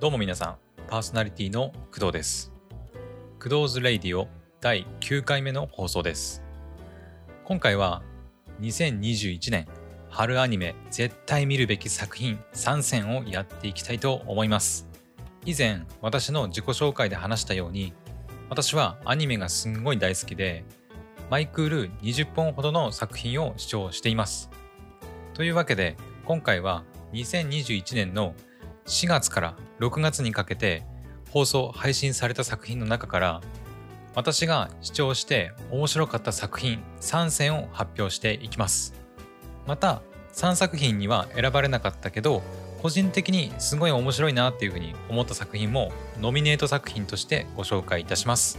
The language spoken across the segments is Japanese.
どうも皆さん、パーソナリティの工藤です。工藤ズ・レイディオ第9回目の放送です。今回は2021年春アニメ絶対見るべき作品3選をやっていきたいと思います。以前私の自己紹介で話したように私はアニメがすんごい大好きで毎クール20本ほどの作品を視聴しています。というわけで今回は2021年の4月から6月にかけて放送配信された作品の中から私が視聴して面白かった作品3選を発表していきます。また3作品には選ばれなかったけど個人的にすごい面白いなっていうふうに思った作品もノミネート作品としてご紹介いたします。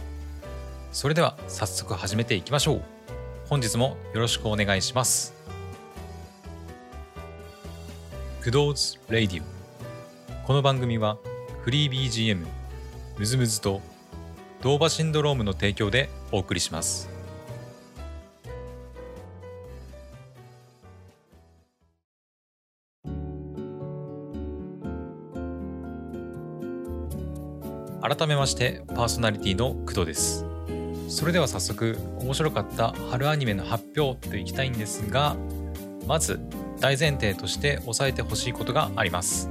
それでは早速始めていきましょう。本日もよろしくお願いします。工藤ズ・レイディオこの番組はフリー BGM MusMus と DOVA-SYNDROME の提供でお送りします。改めましてパーソナリティの工藤です。それでは早速面白かった春アニメの発表といきたいんですがまず大前提として押さえてほしいことがあります。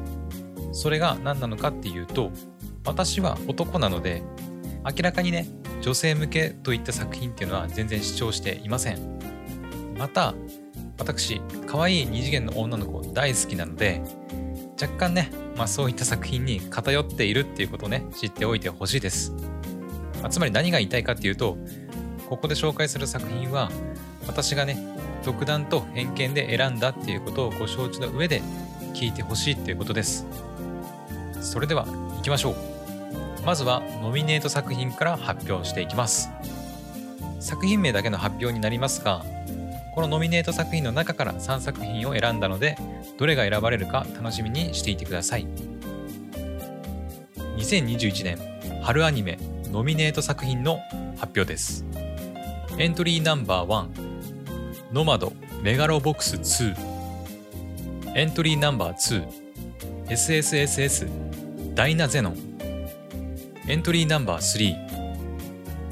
それが何なのかっていうと私は男なので明らかにね女性向けといった作品っていうのは全然視聴していません。また私可愛い二次元の女の子大好きなので若干ね、まあ、そういった作品に偏っているっていうことをね知っておいてほしいです、まあつまり何が言いたいかっていうとここで紹介する作品は私がね独断と偏見で選んだっていうことをご承知の上で聞いてほしいっていうことです。それでは行きましょう。まずはノミネート作品から発表していきます。作品名だけの発表になりますがこのノミネート作品の中から3作品を選んだのでどれが選ばれるか楽しみにしていてください。2021年春アニメノミネート作品の発表です。エントリーナンバー1ノマドメガロボックス2エントリーナンバー 2SSSS ダイナゼノンエントリーナンバー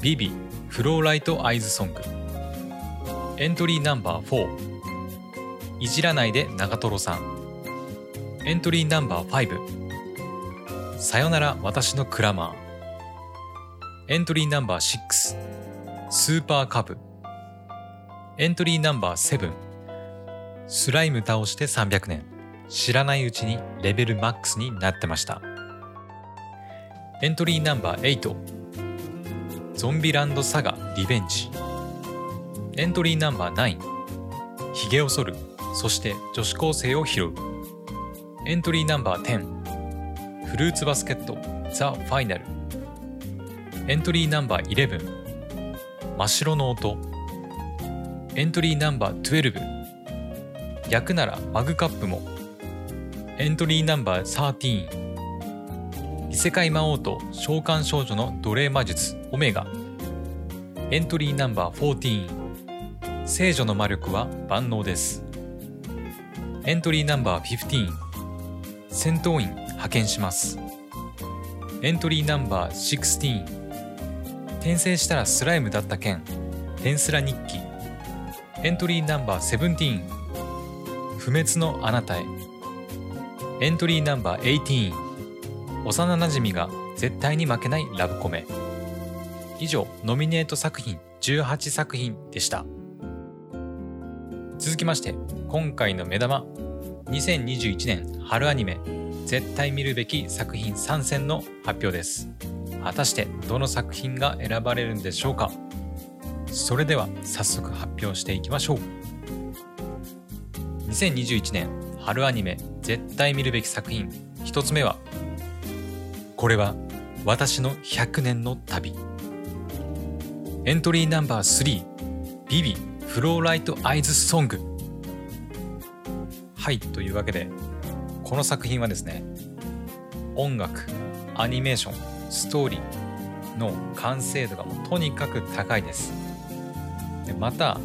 3ビビフローライトアイズソングエントリーナンバー4いじらないで長瀞さんエントリーナンバー5さよなら私のクラマーエントリーナンバー6スーパーカブエントリーナンバー7スライム倒して300年知らないうちにレベルマックスになってました。エントリーナンバー8ゾンビランドサガリベンジ。エントリーナンバー9ヒゲを剃る。そして女子高生を拾う。エントリーナンバー10フルーツバスケット。ザ・ファイナル。エントリーナンバー11真っ白の音。エントリーナンバー12逆ならマグカップも。エントリーナンバー13異世界魔王と召喚少女の奴隷魔術オメガ。エントリーナンバー14聖女の魔力は万能です。エントリーナンバー15戦闘員派遣します。エントリーナンバー16転生したらスライムだった件テンスラ日記。エントリーナンバー17不滅のあなたへ。エントリーナンバー18幼なじみが絶対に負けないラブコメ。以上ノミネート作品18作品でした。続きまして今回の目玉。2021年春アニメ。絶対見るべき作品3選の発表です。果たしてどの作品が選ばれるんでしょうか。それでは早速発表していきましょう。2021年春アニメ絶対見るべき作品。1つ目はこれは私の100年の旅。エントリーナンバー3ビビフローライトアイズソング。はいというわけでこの作品はですね音楽アニメーションストーリーの完成度がもうとにかく高いです。でまた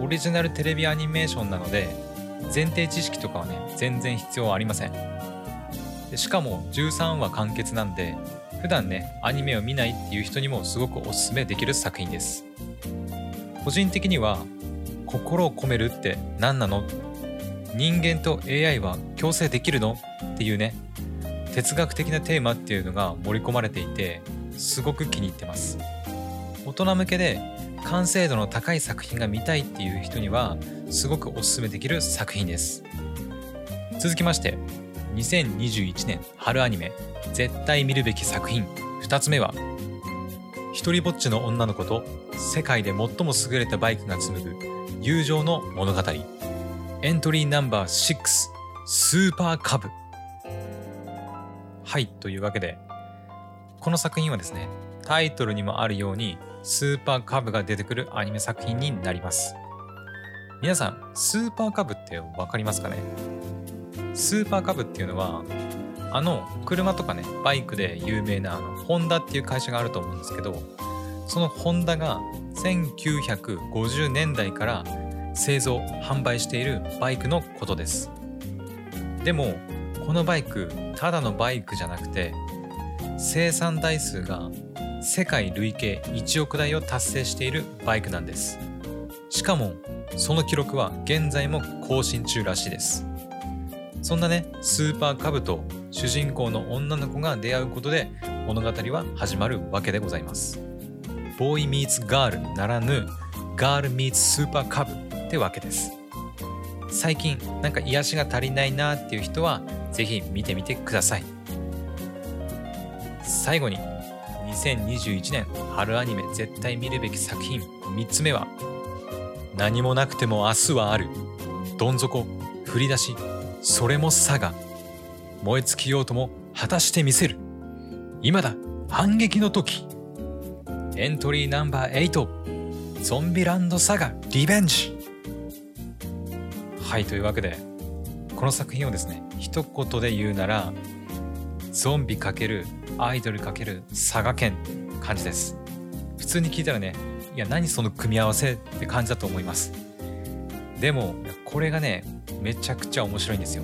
オリジナルテレビアニメーションなので前提知識とかはね全然必要ありません。でしかも13話完結なんで普段ねアニメを見ないっていう人にもすごくおすすめできる作品です。個人的には心を込めるって何なの？人間と AI は共生できるの？っていうね哲学的なテーマっていうのが盛り込まれていてすごく気に入ってます。大人向けで完成度の高い作品が見たいっていう人にはすごくおすすめできる作品です。続きまして2021年春アニメ絶対見るべき作品。2つ目は一人ぼっちの女の子と世界で最も優れたバイクが紡ぐ友情の物語。エントリーナンバー6スーパーカブ。はいというわけでこの作品はですねタイトルにもあるようにスーパーカブが出てくるアニメ作品になります。皆さんスーパーカブって分かりますかね？スーパーカブっていうのはあの車とかねバイクで有名なあのホンダっていう会社があると思うんですけどそのホンダが1950年代から製造販売しているバイクのことです。でもこのバイクただのバイクじゃなくて生産台数が世界累計1億台を達成しているバイクなんです。しかもその記録は現在も更新中らしいです。そんなねスーパーカブと主人公の女の子が出会うことで物語は始まるわけでございます。ボーイミーツガールならぬガールミーツスーパーカブってわけです。最近なんか癒しが足りないなっていう人はぜひ見てみてください。最後に2021年春アニメ絶対見るべき作品。3つ目は何もなくても明日はある。どん底振り出しそれも佐賀。燃え尽きようとも果たしてみせる。今だ反撃の時。エントリーナンバー8ゾンビランドサガリベンジ。はいというわけでこの作品をですね一言で言うならゾンビ×アイドル×佐賀県って感じです。普通に聞いたらねいや何その組み合わせって感じだと思います。でもこれがねめちゃくちゃ面白いんですよ。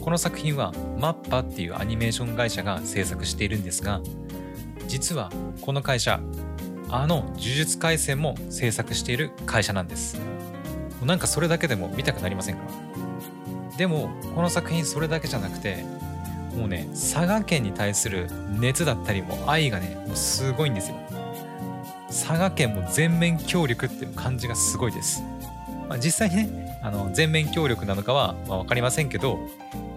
この作品はマッパっていうアニメーション会社が制作しているんですが実はこの会社あの呪術廻戦も制作している会社なんです。なんかそれだけでも見たくなりませんか？でもこの作品それだけじゃなくてもうね佐賀県に対する熱だったりも愛がねもうすごいんですよ。佐賀県も全面協力っていう感じがすごいです、まあ、実際にねあの全面協力なのかは、まあ、分かりませんけど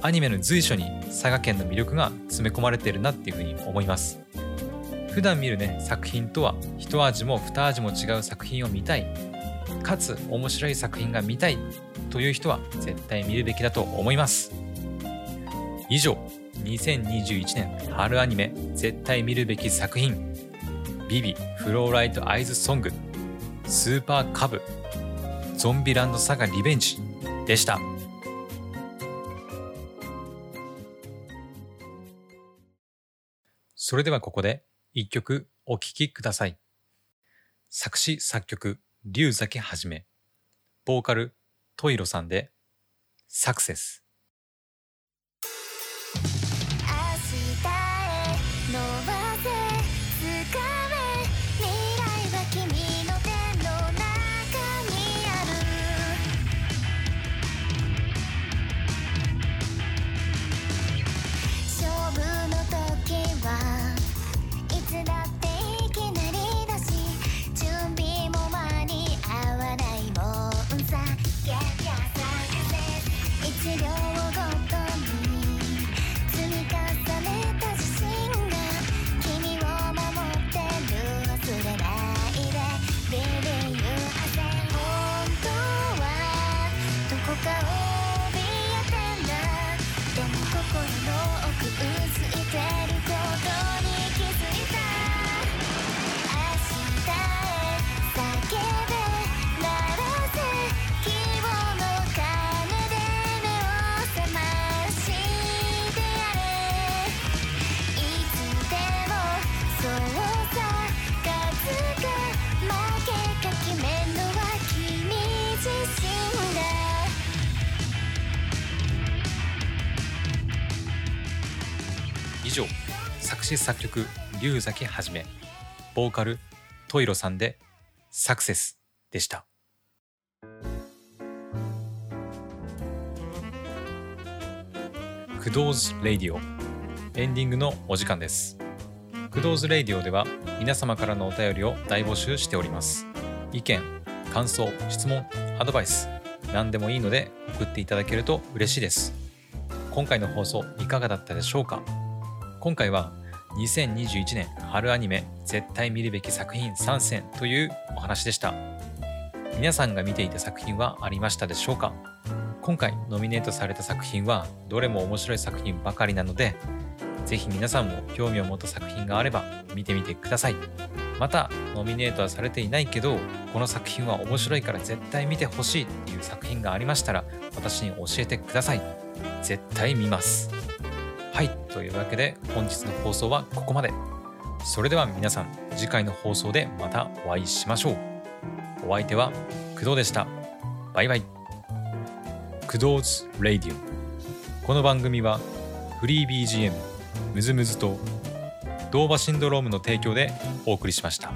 アニメの随所に佐賀県の魅力が詰め込まれてるなっていうふうに思います。普段見るね作品とは一味も二味も違う作品を見たい。かつ面白い作品が見たいという人は絶対見るべきだと思います。以上。2021年春アニメ絶対見るべき作品。ビビフローライトアイズソング。スーパーカブ。ゾンビランドサガリベンジ。でした。それではここで一曲お聴きください。作詞作曲龍崎はじめ。ボーカルトイロさんでサクセス。詞作曲龍崎はじめボーカルトイロさんでサクセスでした。工藤ズ・レイディオエンディングのお時間です。工藤ズ・レイディオでは皆様からのお便りを大募集しております。意見感想質問アドバイス何でもいいので送っていただけると嬉しいです。今回の放送いかがだったでしょうか？今回は2021年春アニメ絶対見るべき作品3選というお話でした。皆さんが見ていた作品はありましたでしょうか？今回ノミネートされた作品はどれも面白い作品ばかりなのでぜひ皆さんも興味を持った作品があれば見てみてください。またノミネートはされていないけどこの作品は面白いから絶対見てほしいっていう作品がありましたら私に教えてください。絶対見ます。はいというわけで本日の放送はここまで。それでは皆さん次回の放送でまたお会いしましょう。お相手は工藤でした。バイバイ。工藤ズ・レイディオ。この番組はフリー BGM MusMus と DOVA-SYNDROME の提供でお送りしました。